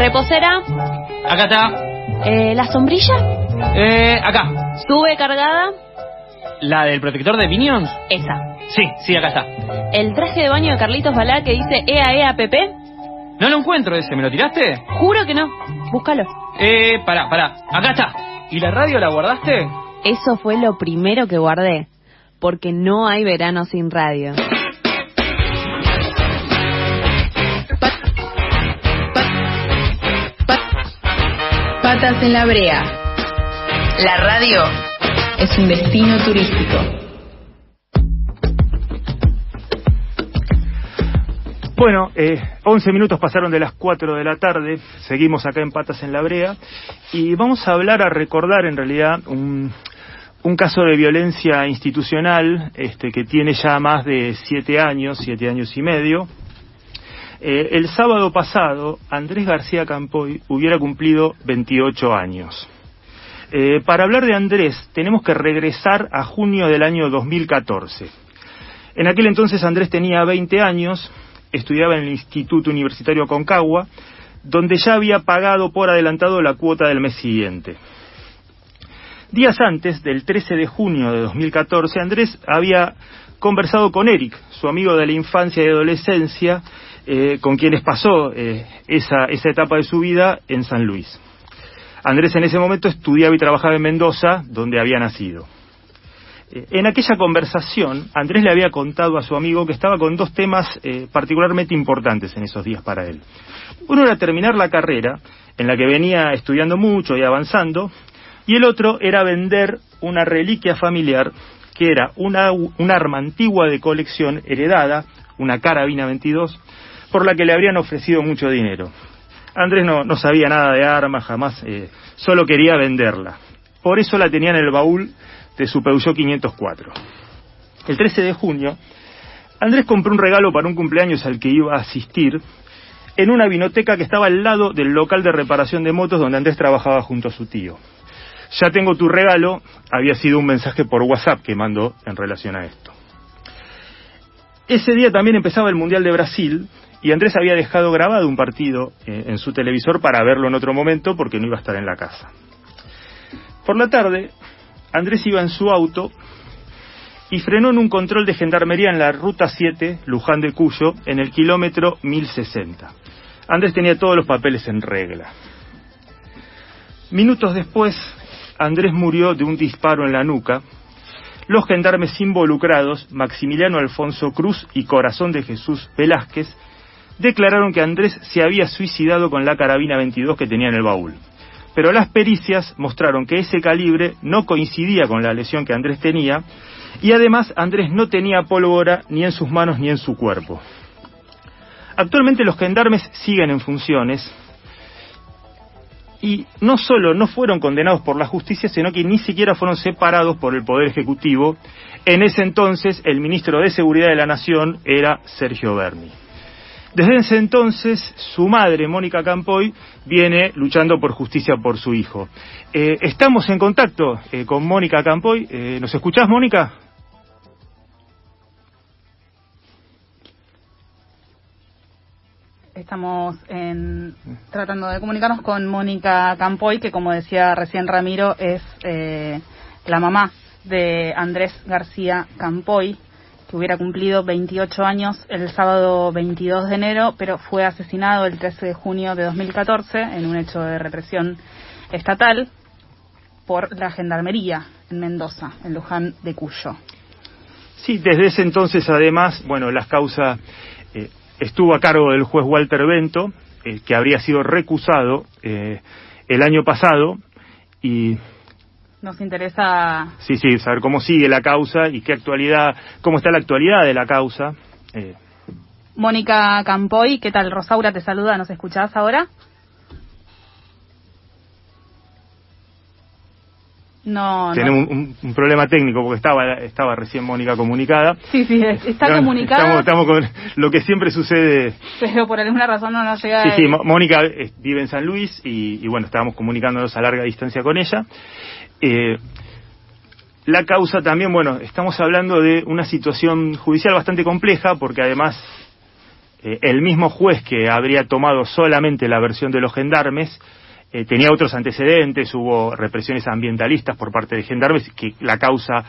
Reposera. Acá está. Eh, ¿La sombrilla? Eh, acá. ¿Sube cargada? ¿La del protector de Minions? Esa. Sí, sí, acá está. ¿El traje de baño de Carlitos Balá que dice EA EA PP? No lo encuentro ese, ¿me lo tiraste? Juro que no. Búscalo. Eh, pará, pará. Acá está. ¿Y la radio la guardaste? Eso fue lo primero que guardé. Porque no hay verano sin radio. Patas en la brea. La radio es un destino turístico. Bueno, eh, 11 minutos pasaron de las 4 de la tarde, seguimos acá en Patas en la Brea y vamos a hablar, a recordar en realidad un, un caso de violencia institucional este, que tiene ya más de 7 años, 7 años y medio. Eh, el sábado pasado, Andrés García Campoy hubiera cumplido 28 años. Eh, para hablar de Andrés, tenemos que regresar a junio del año 2014. En aquel entonces Andrés tenía 20 años, estudiaba en el Instituto Universitario Concagua, donde ya había pagado por adelantado la cuota del mes siguiente. Días antes, del 13 de junio de 2014, Andrés había conversado con Eric, su amigo de la infancia y adolescencia, eh, con quienes pasó eh, esa, esa etapa de su vida en San Luis. Andrés en ese momento estudiaba y trabajaba en Mendoza, donde había nacido. Eh, En aquella conversación, Andrés le había contado a su amigo que estaba con dos temas particularmente importantes en esos días para él. Uno era terminar la carrera, en la que venía estudiando mucho y avanzando, y el otro era vender una reliquia familiar que era una, un arma antigua de colección heredada, una carabina 22, por la que le habrían ofrecido mucho dinero. Andrés no, no sabía nada de armas, jamás, eh, solo quería venderla. Por eso la tenía en el baúl de su Peugeot 504. El 13 de junio, Andrés compró un regalo para un cumpleaños al que iba a asistir en una vinoteca que estaba al lado del local de reparación de motos donde Andrés trabajaba junto a su tío. Ya tengo tu regalo, había sido un mensaje por WhatsApp que mandó en relación a esto. Ese día también empezaba el Mundial de Brasil y Andrés había dejado grabado un partido eh, en su televisor para verlo en otro momento porque no iba a estar en la casa. Por la tarde, Andrés iba en su auto y frenó en un control de gendarmería en la ruta 7, Luján de Cuyo, en el kilómetro 1060. Andrés tenía todos los papeles en regla. Minutos después, Andrés murió de un disparo en la nuca. Los gendarmes involucrados, Maximiliano Alfonso Cruz y Corazón de Jesús Velázquez, declararon que Andrés se había suicidado con la carabina 22 que tenía en el baúl. Pero las pericias mostraron que ese calibre no coincidía con la lesión que Andrés tenía y además Andrés no tenía pólvora ni en sus manos ni en su cuerpo. Actualmente los gendarmes siguen en funciones y no solo no fueron condenados por la justicia, sino que ni siquiera fueron separados por el Poder Ejecutivo. En ese entonces el ministro de Seguridad de la Nación era Sergio Berni. Desde ese entonces, su madre, Mónica Campoy, viene luchando por justicia por su hijo. Eh, estamos en contacto eh, con Mónica Campoy. Eh, ¿Nos escuchás, Mónica? Estamos en- tratando de comunicarnos con Mónica Campoy, que como decía recién Ramiro, es la mamá de Andrés García Campoy, que hubiera cumplido 28 años el sábado 22 de enero, pero fue asesinado el 13 de junio de 2014 en un hecho de represión estatal por la Gendarmería en Mendoza, en Luján de Cuyo. Sí, desde ese entonces, además, bueno, la causa eh, estuvo a cargo del juez Walter Bento, eh, que habría sido recusado eh, el año pasado, y Nos interesa sí, sí, saber cómo sigue la causa y qué actualidad, cómo está la actualidad de la causa. Eh, Mónica Campoy, ¿qué tal? Rosaura te saluda, ¿nos escuchás ahora? No, no. tenemos un, un- un problema técnico porque estaba, estaba recién Mónica comunicada. Sí, sí, es- está No, comunicada, Estamos, estamos con lo que siempre sucede. pero por alguna razón no nos llega. Sí, sí, el- Mónica vive en San Luis y, y bueno, estábamos comunicándonos a larga distancia con ella. Eh, la causa también, bueno, estamos hablando de una situación judicial bastante compleja porque además eh, el mismo juez que habría tomado solamente la versión de los gendarmes eh, tenía otros antecedentes, hubo represiones ambientalistas por parte de gendarmes, que la causa,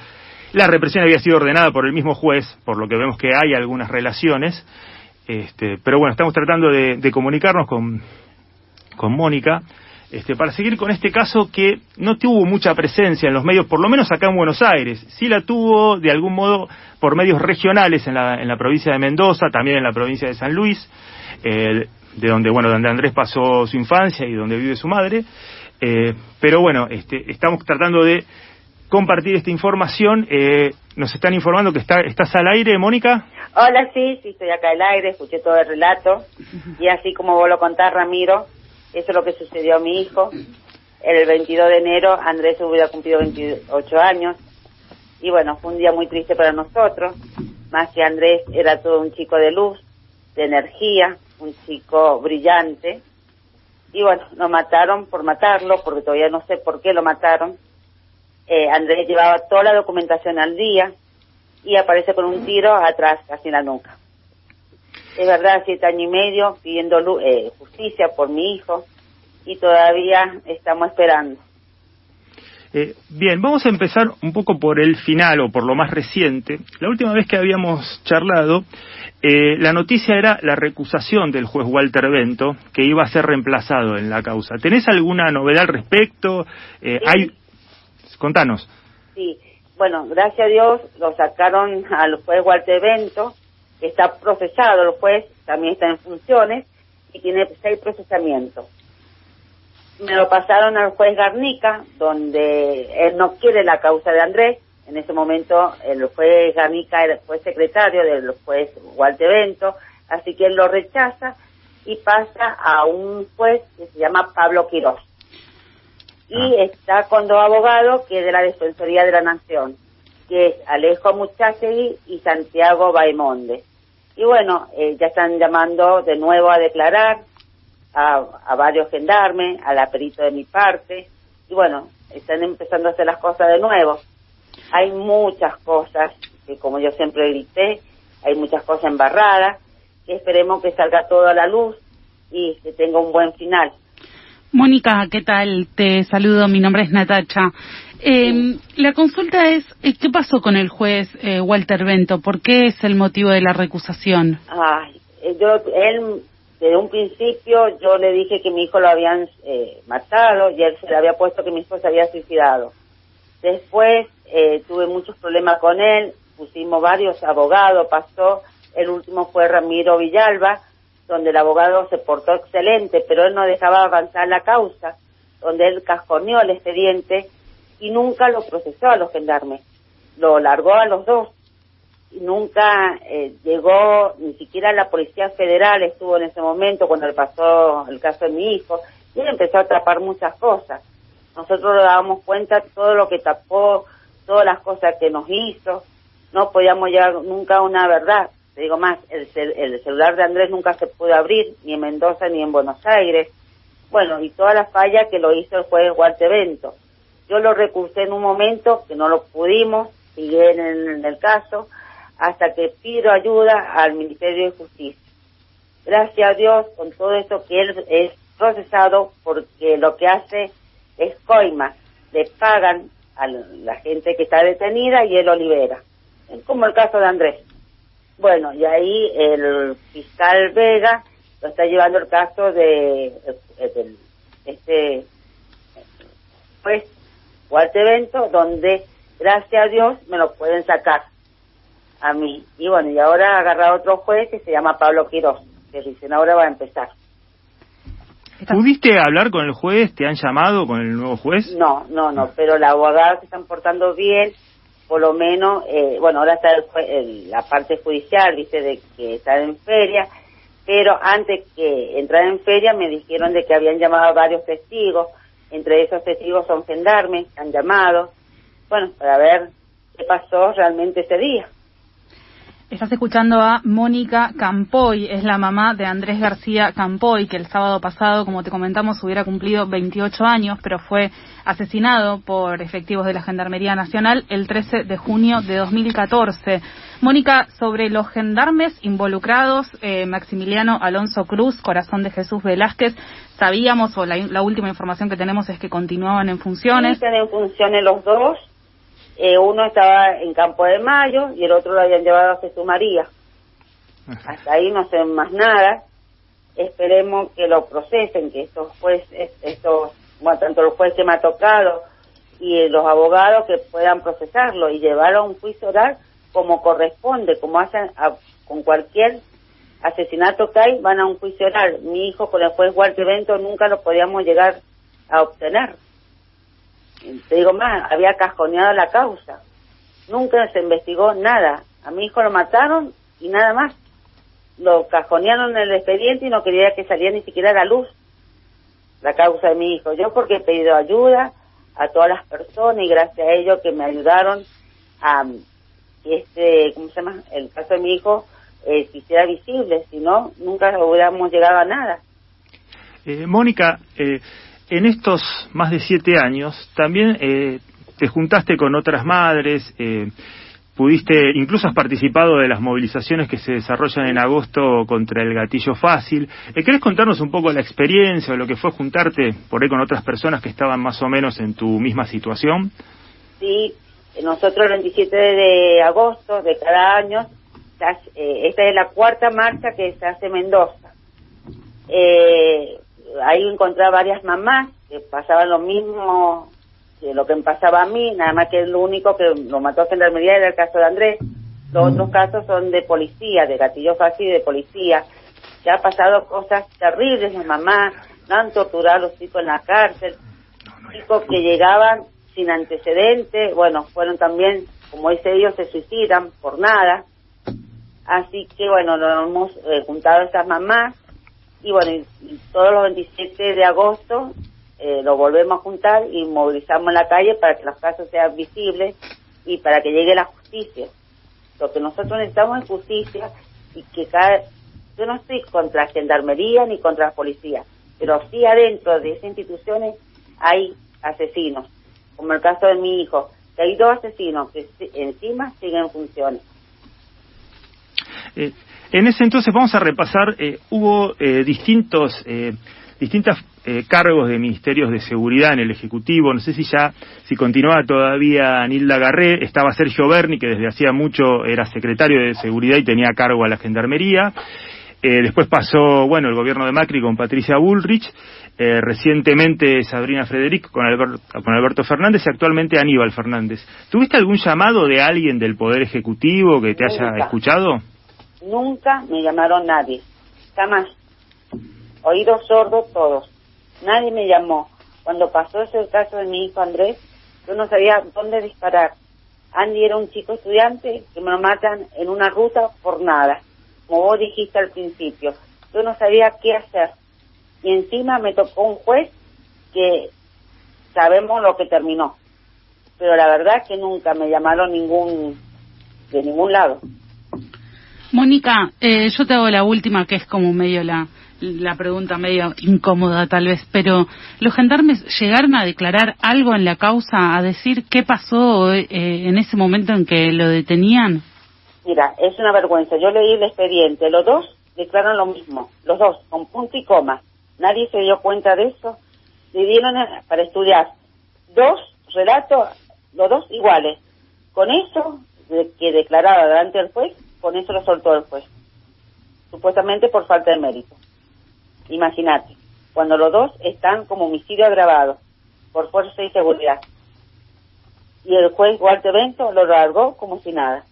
la represión había sido ordenada por el mismo juez, por lo que vemos que hay algunas relaciones, este, pero bueno, estamos tratando de, de comunicarnos con, con Mónica. Este, para seguir con este caso que no tuvo mucha presencia en los medios, por lo menos acá en Buenos Aires. Sí la tuvo de algún modo por medios regionales en la, en la provincia de Mendoza, también en la provincia de San Luis, eh, de donde, bueno, donde Andrés pasó su infancia y donde vive su madre. Eh, pero bueno, este, estamos tratando de compartir esta información. Eh, nos están informando que está, estás al aire, Mónica. Hola, sí, sí, estoy acá al aire, escuché todo el relato. Y así como vos lo contás, Ramiro, eso es lo que sucedió a mi hijo. El 22 de enero Andrés hubiera cumplido 28 años. Y bueno, fue un día muy triste para nosotros. Más que Andrés era todo un chico de luz, de energía, un chico brillante. Y bueno, lo mataron por matarlo, porque todavía no sé por qué lo mataron. Eh, Andrés llevaba toda la documentación al día y aparece con un tiro atrás, casi en la nuca es verdad, siete años y medio pidiendo eh, justicia por mi hijo y todavía estamos esperando. Eh, bien, vamos a empezar un poco por el final o por lo más reciente. La última vez que habíamos charlado, eh, la noticia era la recusación del juez Walter Bento, que iba a ser reemplazado en la causa. ¿Tenés alguna novedad al respecto? Eh, hay... Contanos. Sí, bueno, gracias a Dios lo sacaron al juez Walter Bento está procesado, el juez también está en funciones y tiene seis procesamientos. Me lo pasaron al juez Garnica, donde él no quiere la causa de Andrés. En ese momento el juez Garnica fue secretario del juez Walter Bento, así que él lo rechaza y pasa a un juez que se llama Pablo Quirós. Y ah. está con dos abogados que es de la Defensoría de la Nación, que es Alejo Muchachegui y Santiago Baimonde. Y bueno, eh, ya están llamando de nuevo a declarar a, varios gendarmes, a la perito de mi parte, y bueno, están empezando a hacer las cosas de nuevo. Hay muchas cosas que, como yo siempre grité, hay muchas cosas embarradas, que esperemos que salga todo a la luz y que tenga un buen final. Mónica, ¿qué tal? Te saludo, mi nombre es Natacha. Eh, la consulta es, eh, ¿qué pasó con el juez eh, Walter Bento? ¿Por qué es el motivo de la recusación? Ay, eh, yo, él, desde un principio, yo le dije que mi hijo lo habían eh, matado y él se le había puesto que mi hijo se había suicidado. Después tuve muchos problemas con él, pusimos varios abogados, pasó, el último fue Ramiro Villalba, donde el abogado se portó excelente, pero él no dejaba avanzar la causa, donde él casconeó el expediente y nunca lo procesó a los gendarmes, lo largó a los dos y nunca eh, llegó ni siquiera la Policía Federal estuvo en ese momento cuando le pasó el caso de mi hijo y él empezó a atrapar muchas cosas. Nosotros nos dábamos cuenta todo lo que tapó, todas las cosas que nos hizo, no podíamos llegar nunca a una verdad. Te digo más, el, el celular de Andrés nunca se pudo abrir, ni en Mendoza ni en Buenos Aires. Bueno, y toda la falla que lo hizo el juez Walter Bento. Yo lo recusé en un momento que no lo pudimos, sigue en, el caso, hasta que pido ayuda al Ministerio de Justicia. Gracias a Dios, con todo esto que él es procesado, porque lo que hace es coima, le pagan a la gente que está detenida y él lo libera. Como el caso de Andrés. Bueno, y ahí el fiscal Vega lo está llevando el caso de, de este pues o a este evento donde, gracias a Dios, me lo pueden sacar a mí. Y bueno, y ahora agarra otro juez que se llama Pablo Quiroz, que dicen ahora va a empezar. ¿Pudiste hablar con el juez? ¿Te han llamado con el nuevo juez? No, no, no, pero la abogada se están portando bien, por lo menos, eh, bueno, ahora está la parte judicial, dice, de que está en feria, pero antes que entrar en feria me dijeron de que habían llamado a varios testigos, entre esos testigos son gendarmes, han llamado, bueno, para ver qué pasó realmente ese día. Estás escuchando a Mónica Campoy, es la mamá de Andrés García Campoy, que el sábado pasado, como te comentamos, hubiera cumplido 28 años, pero fue asesinado por efectivos de la Gendarmería Nacional el 13 de junio de 2014. Mónica, sobre los gendarmes involucrados, eh, Maximiliano Alonso Cruz, Corazón de Jesús Velázquez, sabíamos, o la, última información que tenemos es que continuaban en funciones. En funciones los dos eh, uno estaba en Campo de Mayo y el otro lo habían llevado a Jesús María. Hasta ahí no sé más nada. Esperemos que lo procesen, que estos jueces, estos, bueno, tanto el juez que me ha tocado y los abogados que puedan procesarlo y llevarlo a un juicio oral como corresponde, como hacen con cualquier asesinato que hay, van a un juicio oral. Mi hijo con el juez Walter Bento nunca lo podíamos llegar a obtener te digo más, había cajoneado la causa. Nunca se investigó nada. A mi hijo lo mataron y nada más. Lo cajonearon en el expediente y no quería que saliera ni siquiera la luz la causa de mi hijo. Yo porque he pedido ayuda a todas las personas y gracias a ellos que me ayudaron a este, ¿cómo se llama? El caso de mi hijo eh, se hiciera visible, si no, nunca hubiéramos llegado a nada. Eh, Mónica, eh, en estos más de siete años también eh, te juntaste con otras madres, eh, pudiste, incluso has participado de las movilizaciones que se desarrollan en agosto contra el gatillo fácil. Eh, ¿Querés contarnos un poco la experiencia o lo que fue juntarte por ahí con otras personas que estaban más o menos en tu misma situación? Sí, nosotros el 27 de agosto de cada año, esta es la cuarta marcha que se hace en Mendoza. Eh, ahí encontré varias mamás que pasaban lo mismo que lo que me pasaba a mí, nada más que el único que lo mató a Gendarmería era el caso de Andrés. Los otros casos son de policía, de gatillo fácil de policía. Que ha pasado cosas terribles, las mamás, no han torturado a los chicos en la cárcel, chicos que llegaban sin antecedentes, bueno, fueron también, como dice ellos, se suicidan por nada. Así que bueno, nos hemos eh, juntado a estas mamás y bueno, y, todos los 27 de agosto eh, lo volvemos a juntar y movilizamos en la calle para que los casos sean visibles y para que llegue la justicia. Lo que nosotros necesitamos es justicia y que cada... Yo no estoy contra la gendarmería ni contra la policía, pero sí adentro de esas instituciones hay asesinos, como el caso de mi hijo, que hay dos asesinos que encima siguen en funciones. Eh, en ese entonces vamos a repasar, eh, hubo eh, distintos, eh, distintos cargos de ministerios de seguridad en el Ejecutivo, no sé si ya, si continuaba todavía Nilda Garré, estaba Sergio Berni, que desde hacía mucho era secretario de Seguridad y tenía cargo a la Gendarmería, después pasó, bueno, el gobierno de Macri con Patricia Bullrich, recientemente Sabrina Frederic con con Alberto Fernández y actualmente Aníbal Fernández. ¿Tuviste algún llamado de alguien del Poder Ejecutivo que te haya escuchado? Nunca me llamaron nadie, jamás. Oídos sordos todos. Nadie me llamó. Cuando pasó ese caso de mi hijo Andrés, yo no sabía dónde disparar. Andy era un chico estudiante que me lo matan en una ruta por nada, como vos dijiste al principio. Yo no sabía qué hacer. Y encima me tocó un juez que sabemos lo que terminó. Pero la verdad que nunca me llamaron ningún de ningún lado. Mónica, eh, yo te hago la última, que es como medio la, la pregunta medio incómoda tal vez, pero ¿los gendarmes llegaron a declarar algo en la causa, a decir qué pasó eh, en ese momento en que lo detenían? Mira, es una vergüenza. Yo leí el expediente. Los dos declaran lo mismo. Los dos, con punto y coma. Nadie se dio cuenta de eso. Le dieron para estudiar dos relatos, los dos iguales. Con eso, que declaraba delante del juez, con eso lo soltó el juez. Supuestamente por falta de mérito. Imagínate, cuando los dos están como homicidio agravado, por fuerza y seguridad. Y el juez Walter Bento lo largó como si nada.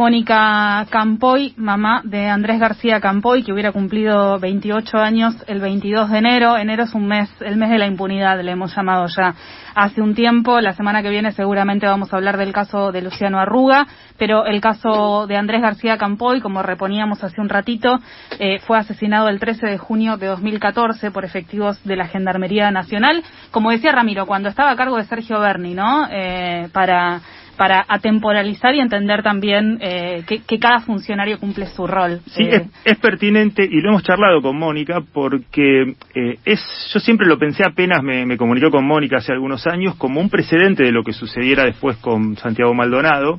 Mónica Campoy, mamá de Andrés García Campoy, que hubiera cumplido 28 años el 22 de enero. Enero es un mes, el mes de la impunidad, le hemos llamado ya hace un tiempo. La semana que viene seguramente vamos a hablar del caso de Luciano Arruga, pero el caso de Andrés García Campoy, como reponíamos hace un ratito, eh, fue asesinado el 13 de junio de 2014 por efectivos de la Gendarmería Nacional. Como decía Ramiro, cuando estaba a cargo de Sergio Berni, ¿no? Eh, para para atemporalizar y entender también eh, que, que, cada funcionario cumple su rol. Sí, eh, es, es, pertinente y lo hemos charlado con Mónica porque eh, es, yo siempre lo pensé apenas me, me comunicó con Mónica hace algunos años como un precedente de lo que sucediera después con Santiago Maldonado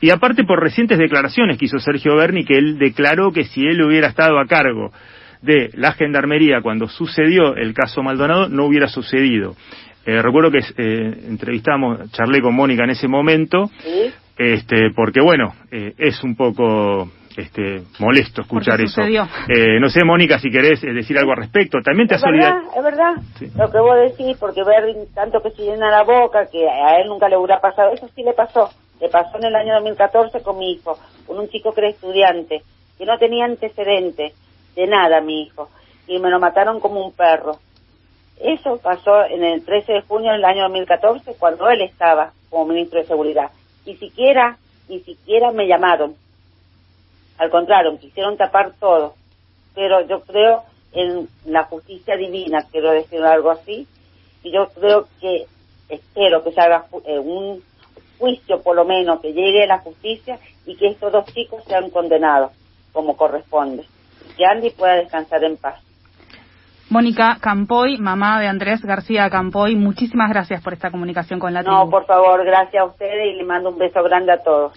y aparte por recientes declaraciones que hizo Sergio Berni que él declaró que si él hubiera estado a cargo de la gendarmería cuando sucedió el caso Maldonado no hubiera sucedido. Eh, recuerdo que eh, entrevistamos, charlé con Mónica en ese momento, ¿Sí? este, porque bueno, eh, es un poco este, molesto escuchar eso. Eh, no sé, Mónica, si querés decir algo al respecto. También te es verdad, es verdad. Sí. Lo que vos decís, porque ver tanto que se llena la boca, que a él nunca le hubiera pasado, eso sí le pasó. Le pasó en el año 2014 con mi hijo, con un chico que era estudiante, que no tenía antecedentes de nada, mi hijo, y me lo mataron como un perro. Eso pasó en el 13 de junio del año 2014, cuando él estaba como ministro de Seguridad. Ni siquiera, ni siquiera me llamaron. Al contrario, quisieron tapar todo. Pero yo creo en la justicia divina, quiero decir algo así, y yo creo que, espero que se haga eh, un juicio por lo menos, que llegue a la justicia y que estos dos chicos sean condenados como corresponde. Que Andy pueda descansar en paz. Mónica Campoy, mamá de Andrés García Campoy, muchísimas gracias por esta comunicación con la No, por favor, gracias a ustedes y le mando un beso grande a todos.